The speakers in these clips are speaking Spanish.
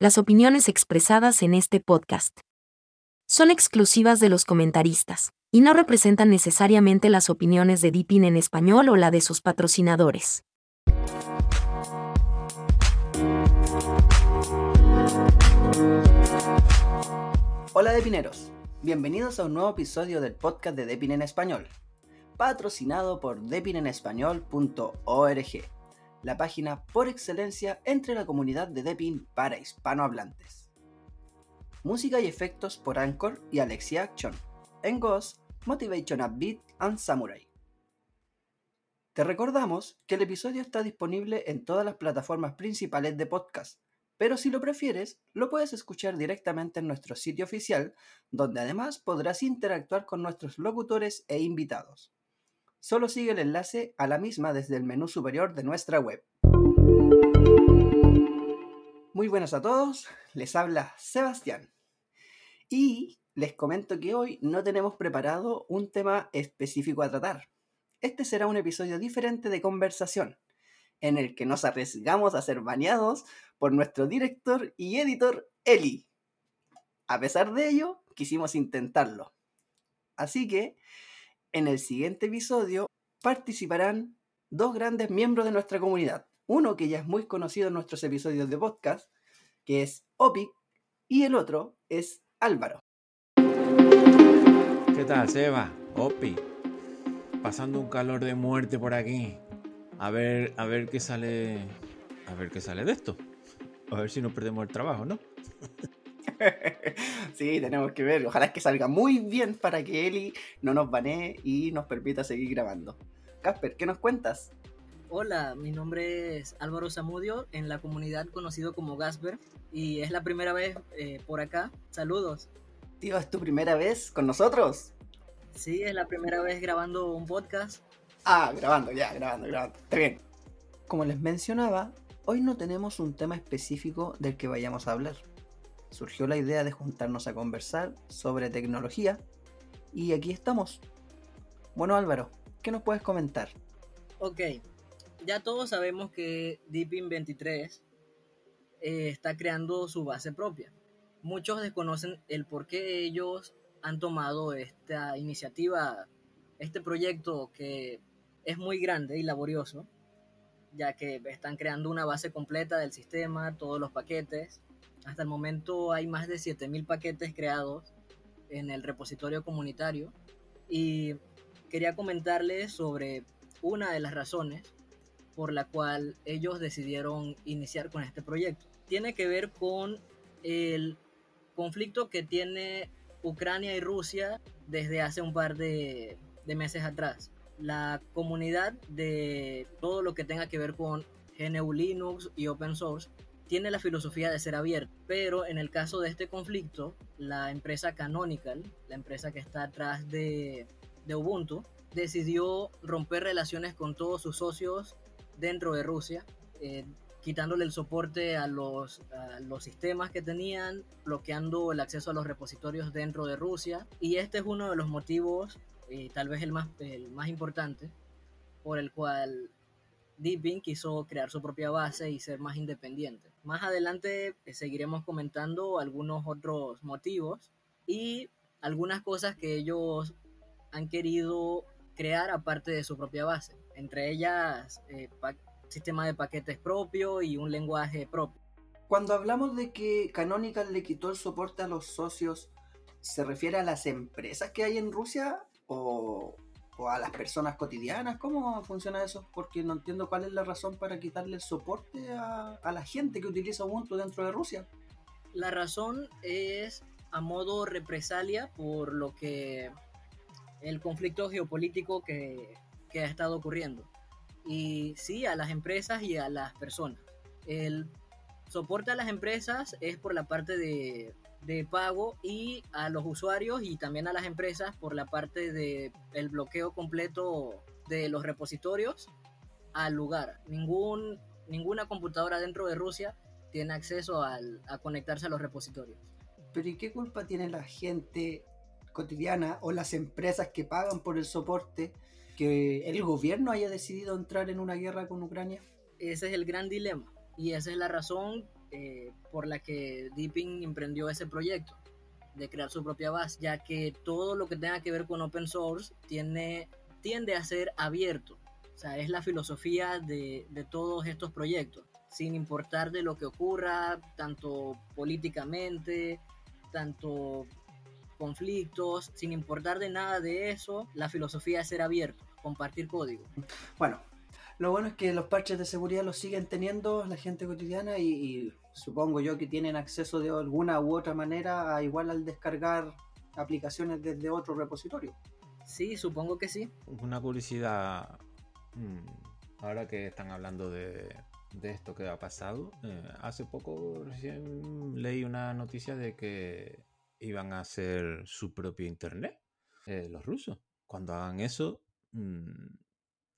Las opiniones expresadas en este podcast. Son exclusivas de los comentaristas y no representan necesariamente las opiniones de Deepin en español o la de sus patrocinadores. Hola Depineros, bienvenidos a un nuevo episodio del podcast de Depin en español, patrocinado por depinenespañol.org, la página por excelencia entre la comunidad de Depin para hispanohablantes. Música y efectos por Anchor y Alexia Action, en Ghost, Motivation Beat and Samurai. Te recordamos que el episodio está disponible en todas las plataformas principales de podcast, pero si lo prefieres, lo puedes escuchar directamente en nuestro sitio oficial, donde además podrás interactuar con nuestros locutores e invitados. Solo sigue el enlace a la misma desde el menú superior de nuestra web. Muy buenas a todos, les habla Sebastián. Y les comento que hoy no tenemos preparado un tema específico a tratar. Este será un episodio diferente de conversación, en el que nos arriesgamos a ser bañados por nuestro director y editor Eli. A pesar de ello, quisimos intentarlo. Así que, en el siguiente episodio participarán dos grandes miembros de nuestra comunidad. Uno que ya es muy conocido en nuestros episodios de podcast, que es Opic, y el otro es Álvaro. ¿Qué tal, Seba? Opi. Pasando un calor de muerte por aquí. A ver, a ver qué sale. A ver qué sale de esto. A ver si no perdemos el trabajo, ¿no? sí, tenemos que ver. Ojalá que salga muy bien para que Eli no nos banee y nos permita seguir grabando. Casper, ¿qué nos cuentas? Hola, mi nombre es Álvaro Zamudio, en la comunidad conocido como Gasper, y es la primera vez eh, por acá. Saludos. Tío, ¿es tu primera vez con nosotros? Sí, es la primera vez grabando un podcast. Ah, grabando, ya, grabando, grabando. Está bien. Como les mencionaba, hoy no tenemos un tema específico del que vayamos a hablar. Surgió la idea de juntarnos a conversar sobre tecnología y aquí estamos. Bueno Álvaro, ¿qué nos puedes comentar? Ok, ya todos sabemos que Deepin 23 eh, está creando su base propia muchos desconocen el por qué ellos han tomado esta iniciativa, este proyecto que es muy grande y laborioso, ya que están creando una base completa del sistema, todos los paquetes. Hasta el momento hay más de 7.000 paquetes creados en el repositorio comunitario y quería comentarles sobre una de las razones por la cual ellos decidieron iniciar con este proyecto. Tiene que ver con el conflicto que tiene Ucrania y Rusia desde hace un par de, meses atrás. La comunidad de todo lo que tenga que ver con GNU Linux y open source tiene la filosofía de ser abierta, pero en el caso de este conflicto, la empresa Canonical, la empresa que está atrás de, Ubuntu, decidió romper relaciones con todos sus socios dentro de Rusia, eh, quitándole el soporte a los, los sistemas que tenían, bloqueando el acceso a los repositorios dentro de Rusia. Y este es uno de los motivos, eh, tal vez el más, el más importante, por el cual Deepin quiso crear su propia base y ser más independiente. Más adelante eh, seguiremos comentando algunos otros motivos y algunas cosas que ellos han querido crear aparte de su propia base. Entre ellas, eh, sistema de paquetes propio y un lenguaje propio. Cuando hablamos de que Canonical le quitó el soporte a los socios, ¿se refiere a las empresas que hay en Rusia o, a las personas cotidianas? ¿Cómo funciona eso? Porque no entiendo cuál es la razón para quitarle el soporte a, a la gente que utiliza Ubuntu dentro de Rusia. La razón es a modo represalia por lo que el conflicto geopolítico que, que ha estado ocurriendo y sí a las empresas y a las personas. El soporte a las empresas es por la parte de, pago y a los usuarios y también a las empresas por la parte del el bloqueo completo de los repositorios al lugar. Ningún, ninguna computadora dentro de Rusia tiene acceso a conectarse a los repositorios. Pero ¿y qué culpa tiene la gente cotidiana o las empresas que pagan por el soporte que el gobierno haya decidido entrar en una guerra con Ucrania? Ese es el gran dilema y esa es la razón eh, por la que Deepin emprendió ese proyecto de crear su propia base, ya que todo lo que tenga que ver con open source tiene, tiende a ser abierto. O sea, es la filosofía de, de todos estos proyectos, sin importar de lo que ocurra, tanto políticamente, tanto conflictos, sin importar de nada de eso, la filosofía es ser abierto, compartir código. Bueno, lo bueno es que los parches de seguridad los siguen teniendo la gente cotidiana y, y supongo yo que tienen acceso de alguna u otra manera a igual al descargar aplicaciones desde otro repositorio. Sí, supongo que sí. Una curiosidad. mm, Ahora que están hablando de, de esto que ha pasado, eh, hace poco recién leí una noticia de que iban a hacer su propio internet, eh, los rusos. Cuando hagan eso, mm,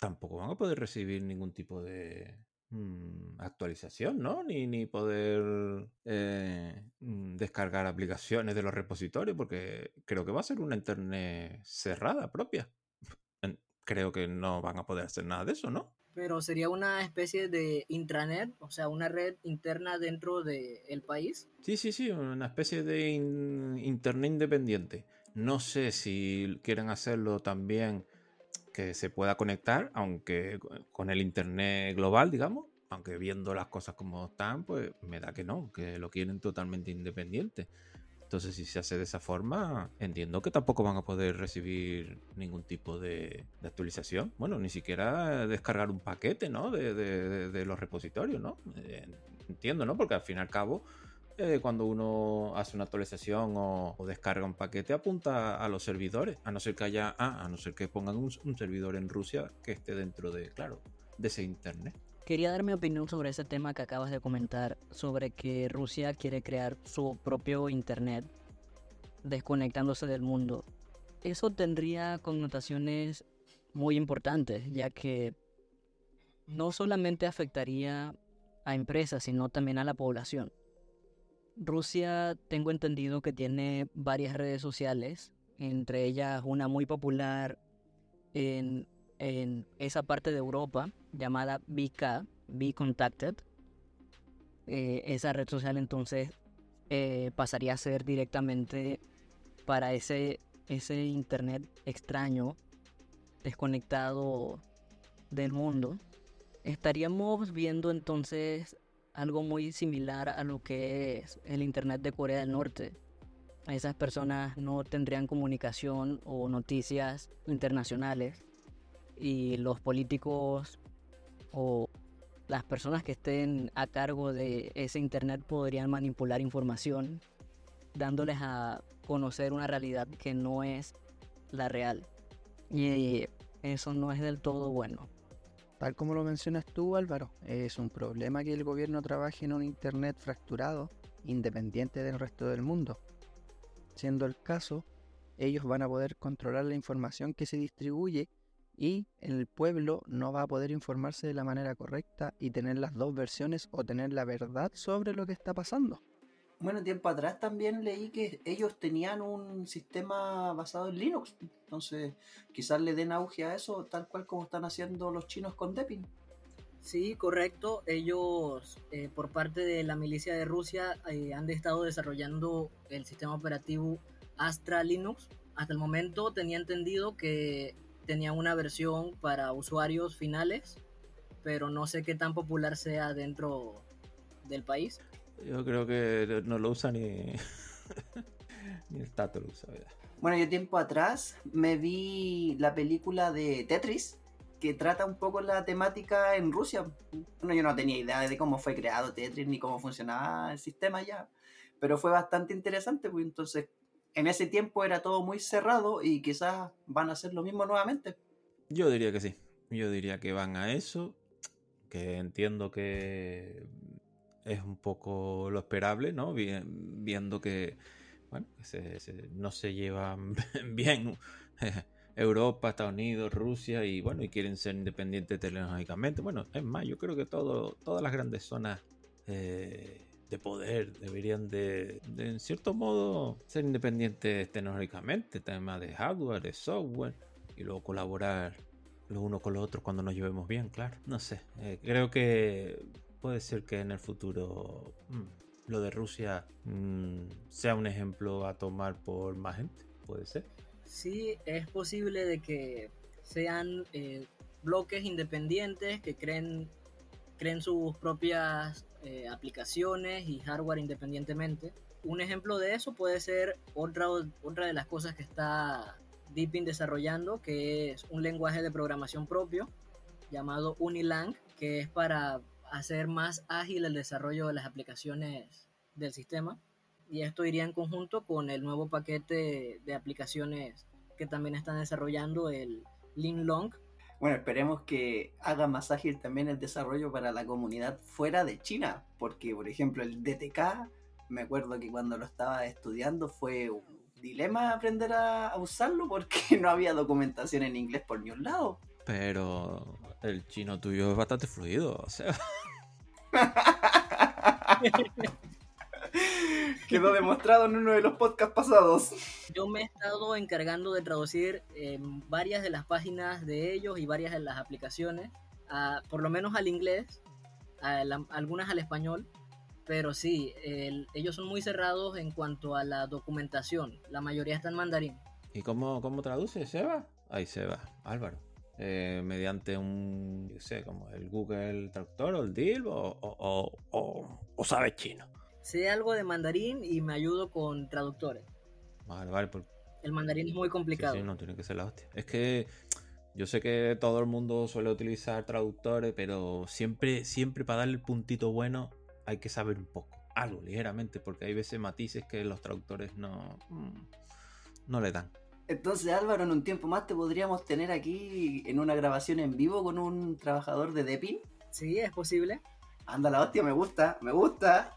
tampoco van a poder recibir ningún tipo de mm, actualización, ¿no? Ni, ni poder eh, mm, descargar aplicaciones de los repositorios, porque creo que va a ser una internet cerrada propia. Creo que no van a poder hacer nada de eso, ¿no? Pero sería una especie de intranet, o sea, una red interna dentro del país. Sí, sí, sí, una especie de in- internet independiente. No sé si quieren hacerlo también que se pueda conectar, aunque con el internet global, digamos, aunque viendo las cosas como están, pues me da que no, que lo quieren totalmente independiente. Entonces, si se hace de esa forma, entiendo que tampoco van a poder recibir ningún tipo de, actualización. Bueno, ni siquiera descargar un paquete, ¿no? De los repositorios, ¿no? Eh, entiendo, ¿no? Porque al fin y al cabo, cuando uno hace una actualización o, o descarga un paquete, apunta a los servidores. A no ser que haya, ah, a no ser que pongan un, un servidor en Rusia que esté dentro de, claro, de ese internet. Quería dar mi opinión sobre ese tema que acabas de comentar, sobre que Rusia quiere crear su propio Internet, desconectándose del mundo. Eso tendría connotaciones muy importantes, ya que no solamente afectaría a empresas, sino también a la población. Rusia, tengo entendido que tiene varias redes sociales, entre ellas una muy popular en, esa parte de Europa llamada BK, Be Contacted. Eh, esa red social entonces eh, pasaría a ser directamente para ese, ese internet extraño, desconectado del mundo. Estaríamos viendo entonces algo muy similar a lo que es el internet de Corea del Norte. Esas personas no tendrían comunicación o noticias internacionales y los políticos o las personas que estén a cargo de ese internet podrían manipular información dándoles a conocer una realidad que no es la real. Y eso no es del todo bueno. Tal como lo mencionas tú, Álvaro, es un problema que el gobierno trabaje en un Internet fracturado, independiente del resto del mundo. Siendo el caso, ellos van a poder controlar la información que se distribuye y el pueblo no va a poder informarse de la manera correcta y tener las dos versiones o tener la verdad sobre lo que está pasando. Bueno, tiempo atrás también leí que ellos tenían un sistema basado en Linux. Entonces, quizás le den auge a eso, tal cual como están haciendo los chinos con Deepin. Sí, correcto. Ellos, eh, por parte de la milicia de Rusia, eh, han estado desarrollando el sistema operativo Astra Linux. Hasta el momento tenía entendido que tenían una versión para usuarios finales, pero no sé qué tan popular sea dentro del país. Yo creo que no lo usa ni, ni el Tato lo usa, ¿verdad? Bueno, yo tiempo atrás me vi la película de Tetris, que trata un poco la temática en Rusia. Bueno, yo no tenía idea de cómo fue creado Tetris ni cómo funcionaba el sistema ya, pero fue bastante interesante, pues entonces en ese tiempo era todo muy cerrado y quizás van a hacer lo mismo nuevamente. Yo diría que sí. Yo diría que van a eso. Que entiendo que es un poco lo esperable, ¿no? Vi- Viendo que, bueno, no se llevan bien Europa, Estados Unidos, Rusia y bueno, y quieren ser independientes tecnológicamente. Bueno, es más, yo creo que todo, todas las grandes zonas eh, de poder deberían de, en cierto modo, ser independientes tecnológicamente, tema de hardware, de software, y luego colaborar los unos con los otros cuando nos llevemos bien, claro. No sé, eh, creo que puede ser que en el futuro mm, lo de Rusia mm, sea un ejemplo a tomar por más gente, puede ser. Sí, es posible de que sean eh, bloques independientes que creen, creen sus propias eh, aplicaciones y hardware independientemente. Un ejemplo de eso puede ser otra, otra de las cosas que está Deepin desarrollando, que es un lenguaje de programación propio llamado Unilang, que es para hacer más ágil el desarrollo de las aplicaciones del sistema. Y esto iría en conjunto con el nuevo paquete de aplicaciones que también están desarrollando, el Linglong. Bueno, esperemos que haga más ágil también el desarrollo para la comunidad fuera de China, porque por ejemplo el DTK, me acuerdo que cuando lo estaba estudiando fue un dilema aprender a, usarlo porque no había documentación en inglés por ningún lado. Pero el chino tuyo es bastante fluido, o sea. Quedó demostrado en uno de los podcasts pasados. Yo me he estado encargando de traducir varias de las páginas de ellos y varias de las aplicaciones, por lo menos al inglés, algunas al español, pero sí, ellos son muy cerrados en cuanto a la documentación. La mayoría está en mandarín. ¿Y cómo, cómo traduce Seba? Ahí Seba, Álvaro. Eh, mediante un, yo sé, como el Google Traductor o el DIL o, o, o, o sabes chino. Sé algo de mandarín y me ayudo con traductores. Vale, vale. El mandarín es muy complicado. Sí, no, tiene que ser la hostia. Es que yo sé que todo el mundo suele utilizar traductores, pero siempre, siempre para darle el puntito bueno hay que saber un poco, algo ligeramente, porque hay veces matices que los traductores no, mm, no le dan. Entonces, Álvaro, en un tiempo más te podríamos tener aquí en una grabación en vivo con un trabajador de Depin. Sí, es posible. Anda la hostia, me gusta, me gusta.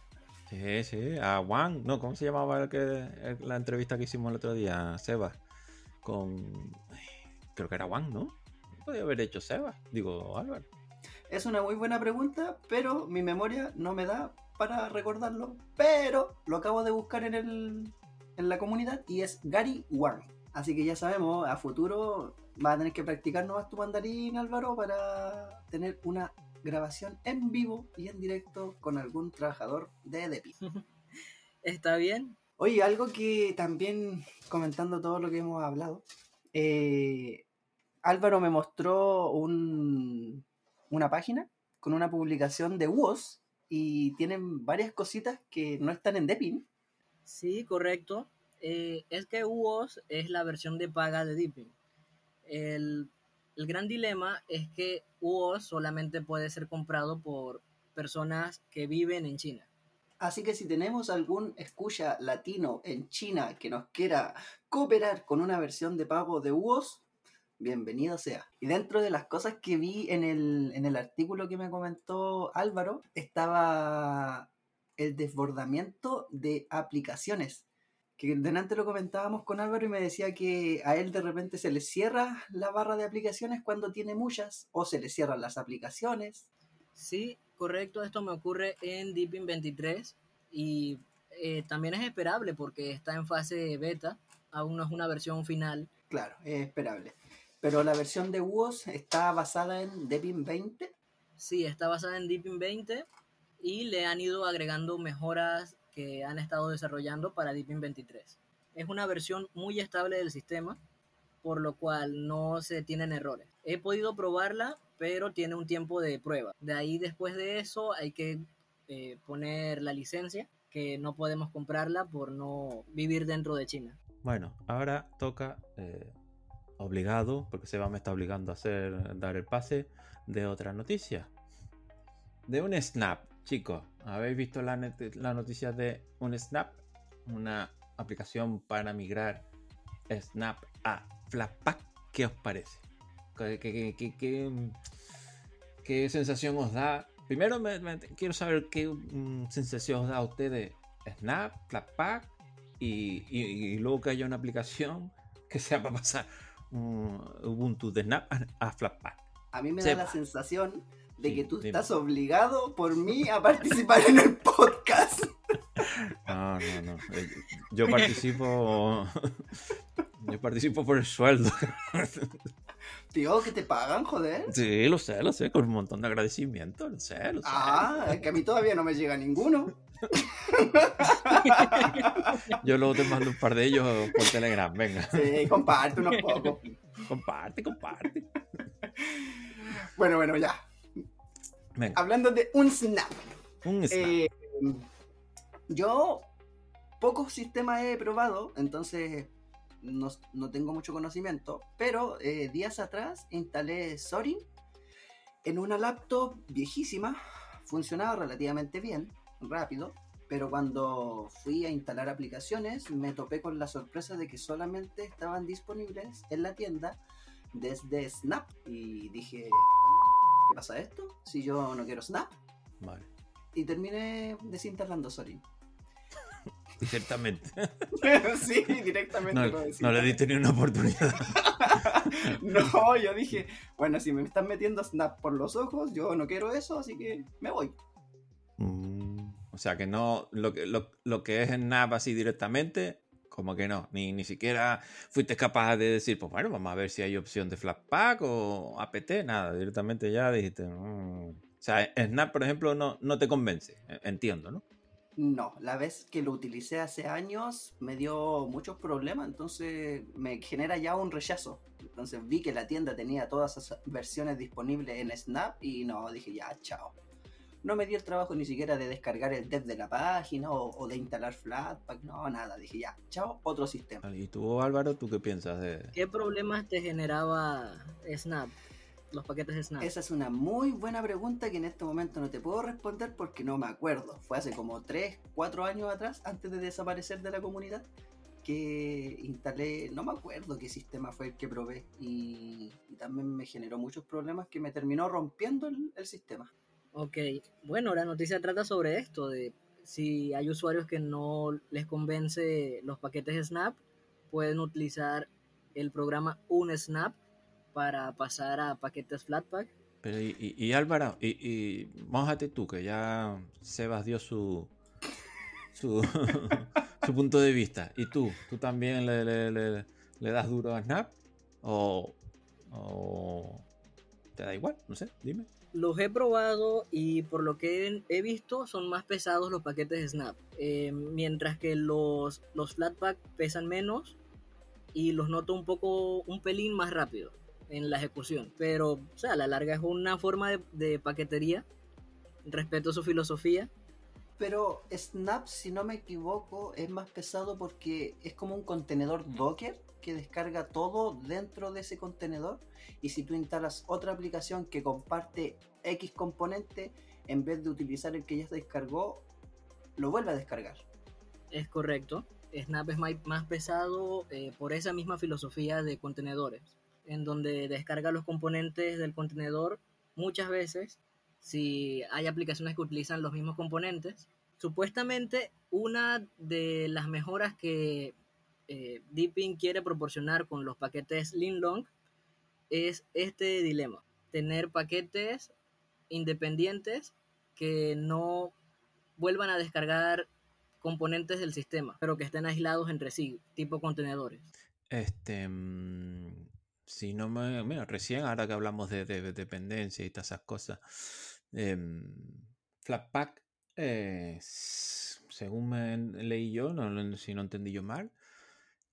Sí, sí, a Juan, no, ¿cómo se llamaba el que, la entrevista que hicimos el otro día? Seba, con... Creo que era Juan, ¿no? Podría haber hecho Seba, digo Álvaro. Es una muy buena pregunta, pero mi memoria no me da para recordarlo. Pero lo acabo de buscar en, el, en la comunidad y es Gary Wang. Así que ya sabemos, a futuro vas a tener que practicar nomás tu mandarín, Álvaro, para tener una grabación en vivo y en directo con algún trabajador de Depi. Está bien. Oye, algo que también comentando todo lo que hemos hablado, eh, Álvaro me mostró un, una página con una publicación de UOS y tienen varias cositas que no están en Depin. Sí, correcto. Eh, es que UOS es la versión de paga de Deepin. El, el gran dilema es que UOS solamente puede ser comprado por personas que viven en China. Así que si tenemos algún escucha latino en China que nos quiera cooperar con una versión de pago de UOS, bienvenido sea. Y dentro de las cosas que vi en el, en el artículo que me comentó Álvaro, estaba el desbordamiento de aplicaciones que delante lo comentábamos con Álvaro y me decía que a él de repente se le cierra la barra de aplicaciones cuando tiene muchas o se le cierran las aplicaciones. Sí, correcto, esto me ocurre en Deepin 23 y eh, también es esperable porque está en fase beta, aún no es una versión final. Claro, es esperable. Pero la versión de WOS está basada en Deepin 20. Sí, está basada en Deepin 20 y le han ido agregando mejoras que han estado desarrollando para Deepin 23. Es una versión muy estable del sistema, por lo cual no se tienen errores. He podido probarla, pero tiene un tiempo de prueba. De ahí después de eso hay que eh, poner la licencia, que no podemos comprarla por no vivir dentro de China. Bueno, ahora toca eh, obligado, porque Seba me está obligando a hacer dar el pase de otra noticia. De un snap Chicos, ¿habéis visto la, noticia de un Snap? Una aplicación para migrar Snap a Flatpak. ¿Qué os parece? ¿Qué, sensación os da? Primero quiero saber qué mm, sensación os da a ustedes Snap, Flatpak y, luego que haya una aplicación que sea para pasar Ubuntu de Snap a, Flatpak. A mí me da la sensación de que tú estás obligado por mí a participar en el podcast. No, no, no. Eh, yo participo. Yo participo por el sueldo. Tío, que te pagan, joder. Sí, lo sé, lo sé, con un montón de agradecimiento, lo sé, lo sé. Ah, es que a mí todavía no me llega ninguno. Yo luego te mando un par de ellos por Telegram, venga. Sí, comparte unos pocos. Comparte, comparte. Bueno, bueno, ya. Venga, Hablando de un snap. un snap. Eh, yo pocos sistemas he probado, entonces no, no tengo mucho conocimiento, pero eh, días atrás instalé Sorin en una laptop viejísima, funcionaba relativamente bien, rápido, pero cuando fui a instalar aplicaciones me topé con la sorpresa de que solamente estaban disponibles en la tienda desde Snap y dije, "Bueno, ¿qué pasa esto? Si yo no quiero Snap Vale, y terminé desinstalando Sorin. directamente. sí, directamente No, lo no desinstalé. le diste ni una oportunidad. No, yo dije, bueno, si me están metiendo Snap por los ojos, yo no quiero eso, así que me voy. Mm, O sea que no, lo que, lo, lo que es Snap así directamente, como que no, ni, ni siquiera fuiste capaz de decir, pues bueno, vamos a ver si hay opción de Flatpak o APT, nada, directamente ya dijiste. mm. O sea, Snap, por ejemplo, no, no te convence, e- entiendo, ¿no? No, la vez que lo utilicé hace años me dio muchos problemas, entonces me genera ya un rechazo. Entonces vi que la tienda tenía todas esas versiones disponibles en Snap y no, dije ya, chao. No me di el trabajo ni siquiera de descargar el dev de la página o, o de instalar Flatpak, no, nada. Dije ya, chao, otro sistema. Y tú, Álvaro, ¿tú qué piensas de...? ¿Qué problemas te generaba Snap? Los paquetes de Snap. Esa es una muy buena pregunta que en este momento no te puedo responder porque no me acuerdo. Fue hace como 3, 4 años atrás, antes de desaparecer de la comunidad, que instalé, no me acuerdo qué sistema fue el que probé. Y, y también me generó muchos problemas que me terminó rompiendo el, el sistema. Ok, bueno, la noticia trata sobre esto, de si hay usuarios que no les convence los paquetes Snap, pueden utilizar el programa UnSnap para pasar a paquetes Flatpak. Pero y, y- y Álvaro, y, y mójate tú, que ya Sebas dio su su, su punto de vista. ¿Y tú? ¿Tú también le, le- le- le das duro a Snap? ¿O, o te da igual? No sé, dime. Los he probado y por lo que he visto son más pesados los paquetes de Snap, eh, mientras que los, los pesan menos y los noto un poco, un pelín más rápido en la ejecución. Pero, o sea, a la larga es una forma de, de paquetería, respeto su filosofía. Pero Snap, si no me equivoco, es más pesado porque es como un contenedor Docker que descarga todo dentro de ese contenedor. Y si tú instalas otra aplicación que comparte X componente, en vez de utilizar el que ya se descargó, lo vuelve a descargar. Es correcto. Snap es más pesado eh, por esa misma filosofía de contenedores, en donde descarga los componentes del contenedor muchas veces si hay aplicaciones que utilizan los mismos componentes. Supuestamente una de las mejoras que eh, Deepin quiere proporcionar con los paquetes Linlong es este dilema, tener paquetes independientes que no vuelvan a descargar componentes del sistema, pero que estén aislados entre sí, tipo contenedores. Este. mm, Si no me. Mira, recién, ahora que hablamos de, de- de dependencia y todas esas cosas. em, Flatpak, eh, según me leí yo, no, si no entendí yo mal,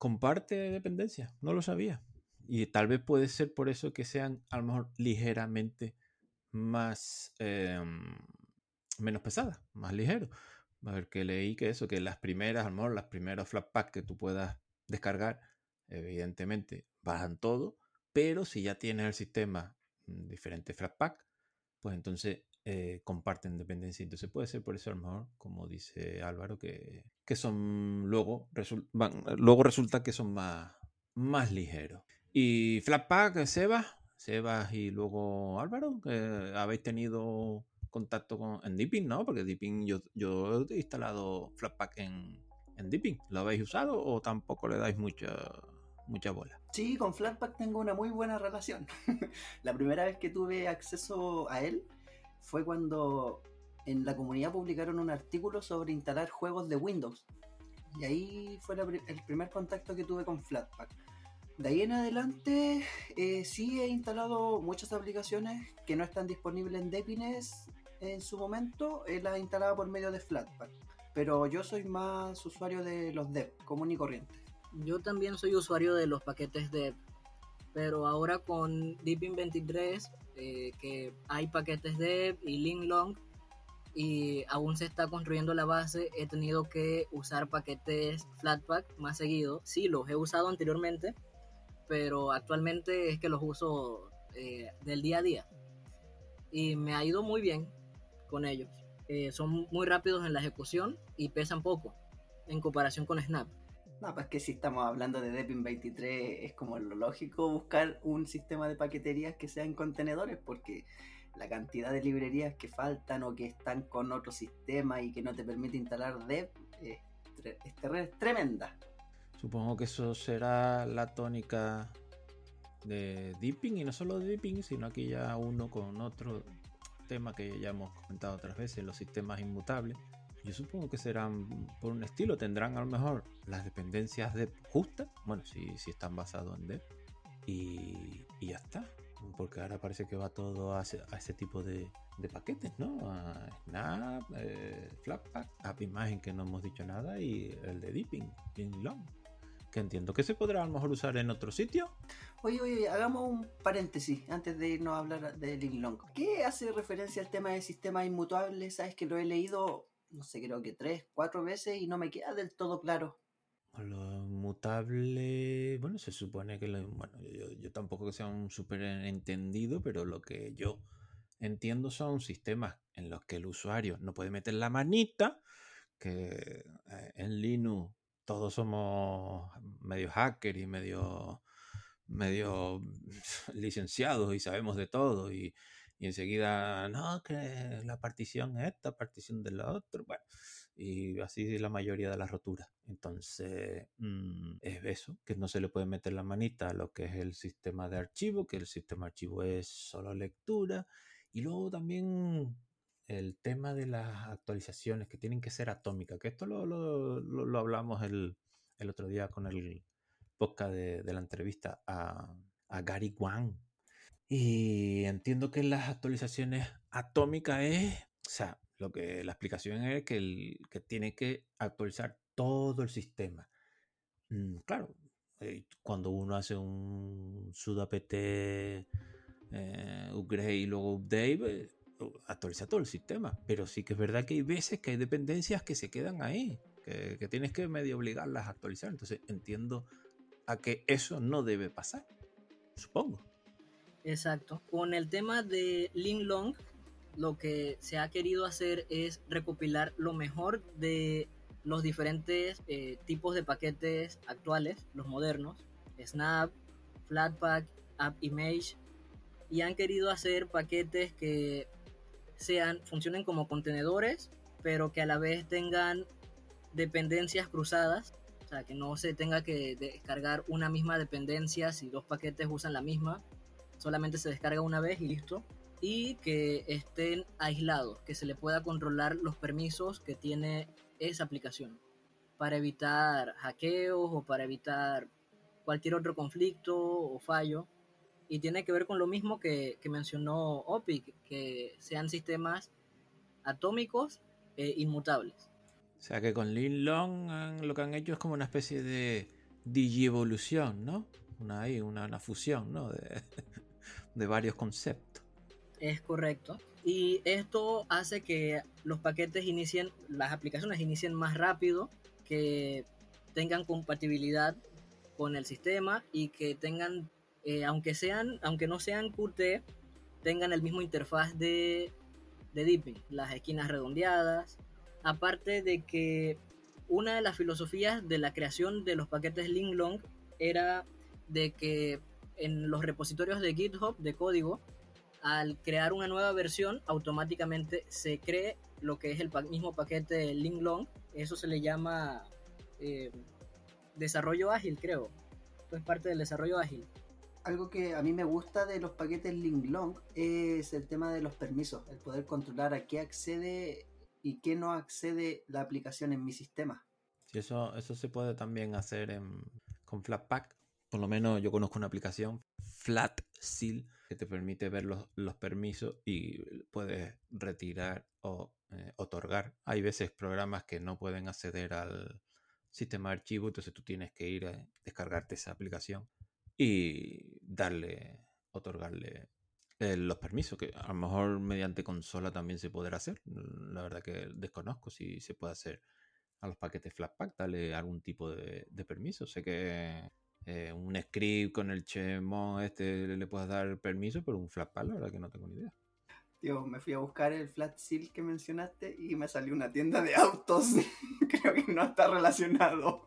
comparte dependencia. No lo sabía. Y tal vez puede ser por eso que sean a lo mejor ligeramente más. em, menos pesadas, más ligeros. A ver, que leí que eso, que las primeras, a lo mejor las primeras Flatpak que tú puedas descargar, evidentemente bajan todo, pero si ya tienes el sistema mm, diferente Flatpak, pues entonces eh, comparten dependencia. Entonces puede ser por eso a lo mejor, como dice Álvaro, que, que son luego, luego resulta que son más, más ligeros. Y Flatpak, Sebas, Sebas y luego Álvaro, que habéis tenido contacto con en Deepin, ¿no? Porque Deepin yo, yo he instalado Flatpak en, en Deepin. ¿Lo habéis usado o tampoco le dais mucha, mucha bola? Sí, con Flatpak tengo una muy buena relación. la primera vez que tuve acceso a él fue cuando en la comunidad publicaron un artículo sobre instalar juegos de Windows. Y ahí fue el primer contacto que tuve con Flatpak. De ahí en adelante, eh, sí he instalado muchas aplicaciones que no están disponibles en Depines en su momento, eh, las instalaba por medio de Flatpak. Pero yo soy más usuario de los Dep, común y corriente. Yo también soy usuario de los paquetes Dep, pero ahora con Deepin 23, eh, que hay paquetes Dep y Linglong, y aún se está construyendo la base, he tenido que usar paquetes Flatpak más seguido. Sí, los he usado anteriormente, pero actualmente es que los uso eh, del día a día. Y me ha ido muy bien con ellos. Eh, son muy rápidos en la ejecución y pesan poco en comparación con Snap. No, pues que si estamos hablando de Deepin 23 es como lo lógico buscar un sistema de paqueterías que sea en contenedores porque la cantidad de librerías que faltan o que están con otro sistema y que no te permite instalar Dev es, es tremenda. Supongo que eso será la tónica de Deepin y no solo de Deepin, sino aquí ya uno con otro tema que ya hemos comentado otras veces, los sistemas inmutables. Yo supongo que serán por un estilo, tendrán a lo mejor las dependencias de justas, bueno, si, si están basados en Dev, y, y ya está porque ahora parece que va todo a ese, tipo de, paquetes, ¿no? A Snap, eh, Flatpak, App Imagen que no hemos dicho nada y el de Deepin, Long, que entiendo que se podrá a lo mejor usar en otro sitio. Oye, oye, hagamos un paréntesis antes de irnos a hablar de Long. ¿Qué hace referencia al tema de sistemas inmutables? Sabes que lo he leído, no sé, creo que tres, cuatro veces y no me queda del todo claro. Lo mutable, bueno, se supone que, bueno, yo, tampoco que sea un súper entendido, pero lo que yo entiendo son sistemas en los que el usuario no puede meter la manita, que eh, en Linux todos somos medio hacker y medio, medio licenciados y sabemos de todo y, y enseguida, no, que la partición es esta, partición de la otra, bueno y así la mayoría de las roturas. Entonces, mm, es eso, que no se le puede meter la manita a lo que es el sistema de archivo, que el sistema de archivo es solo lectura. Y luego también el tema de las actualizaciones que tienen que ser atómicas, que esto lo, lo, lo, hablamos el, el, otro día con el podcast de, de la entrevista a, a Gary Wang. Y entiendo que las actualizaciones atómicas es, o sea, lo que la explicación es que, el, que tiene que actualizar todo el sistema. Mm, claro, eh, cuando uno hace un sudo apt eh, upgrade y luego update, eh, actualiza todo el sistema. Pero sí que es verdad que hay veces que hay dependencias que se quedan ahí, que tienes que medio obligarlas a actualizar. Entonces entiendo a que eso no debe pasar, supongo. Exacto. Con el tema de Linglong, lo que se ha querido hacer es recopilar lo mejor de los diferentes eh, tipos de paquetes actuales, los modernos, Snap, Flatpak, AppImage, y han querido hacer paquetes que sean, funcionen como contenedores, pero que a la vez tengan dependencias cruzadas, o sea, que no se tenga que descargar una misma dependencia si dos paquetes usan la misma, solamente se descarga una vez y listo y que estén aislados, que se le pueda controlar los permisos que tiene esa aplicación para evitar hackeos o para evitar cualquier otro conflicto o fallo. Y tiene que ver con lo mismo que, mencionó OPIC, que sean sistemas atómicos e inmutables. O sea que con Linlong lo que han hecho es como una especie de digievolución, ¿no? Una, una, una fusión, ¿no? De, de varios conceptos. Es correcto. Y esto hace que los paquetes inicien, las aplicaciones inicien más rápido, que tengan compatibilidad con el sistema y que tengan, eh, aunque sean, aunque no sean Qt, tengan el mismo interfaz de, de Deepin, las esquinas redondeadas. Aparte de que una de las filosofías de la creación de los paquetes Linglong era de que en los repositorios de GitHub de código al crear una nueva versión, automáticamente se cree lo que es el mismo paquete Linglong. Eso se le llama eh, desarrollo ágil, creo. Esto es parte del desarrollo ágil. Algo que a mí me gusta de los paquetes Linglong es el tema de los permisos, el poder controlar a qué accede y qué no accede la aplicación en mi sistema. Sí, eso, eso se puede también hacer con Flatpak Por lo menos yo conozco una aplicación, Flat Seal, que te permite ver los, los permisos y puedes retirar o eh, otorgar. Hay veces programas que no pueden acceder al sistema de archivo, entonces tú tienes que ir a descargarte esa aplicación y darle, otorgarle eh, los permisos, que a lo mejor mediante consola también se podrá hacer. La verdad que desconozco si se puede hacer a los paquetes Flatpak, darle algún tipo de, de permiso. Sé que eh, un script con el chemo este le, puedes dar permiso, pero un Flatpak la verdad que no tengo ni idea. Tío, me fui a buscar el Flat Seal que mencionaste y me salió una tienda de autos. Creo que no está relacionado.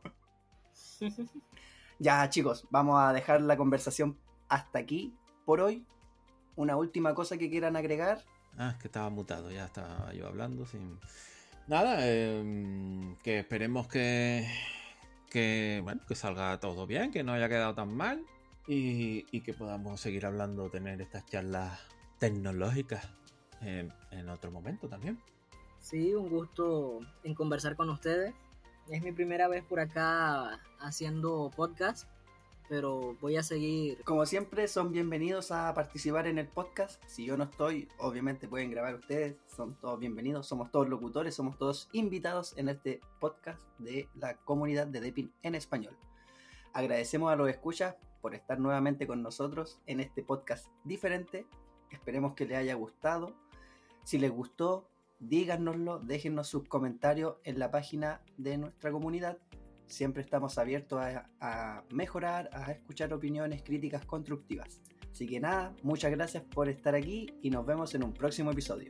ya, chicos, vamos a dejar la conversación hasta aquí por hoy. Una última cosa que quieran agregar. Ah, es que estaba mutado, ya estaba yo hablando sin. Nada, eh, que esperemos que, que, bueno, que salga todo bien, que no haya quedado tan mal y, y que podamos seguir hablando, tener estas charlas tecnológicas en, en otro momento también. Sí, un gusto en conversar con ustedes. Es mi primera vez por acá haciendo podcast, pero voy a seguir. Como siempre, son bienvenidos a participar en el podcast. Si yo no estoy, obviamente pueden grabar ustedes. Son todos bienvenidos. Somos todos locutores, somos todos invitados en este podcast de la comunidad de Depin en español. Agradecemos a los escuchas por estar nuevamente con nosotros en este podcast diferente. Esperemos que les haya gustado. Si les gustó, díganoslo, déjennos sus comentarios en la página de nuestra comunidad. Siempre estamos abiertos a, mejorar, a escuchar opiniones, críticas constructivas. Así que nada, muchas gracias por estar aquí y nos vemos en un próximo episodio.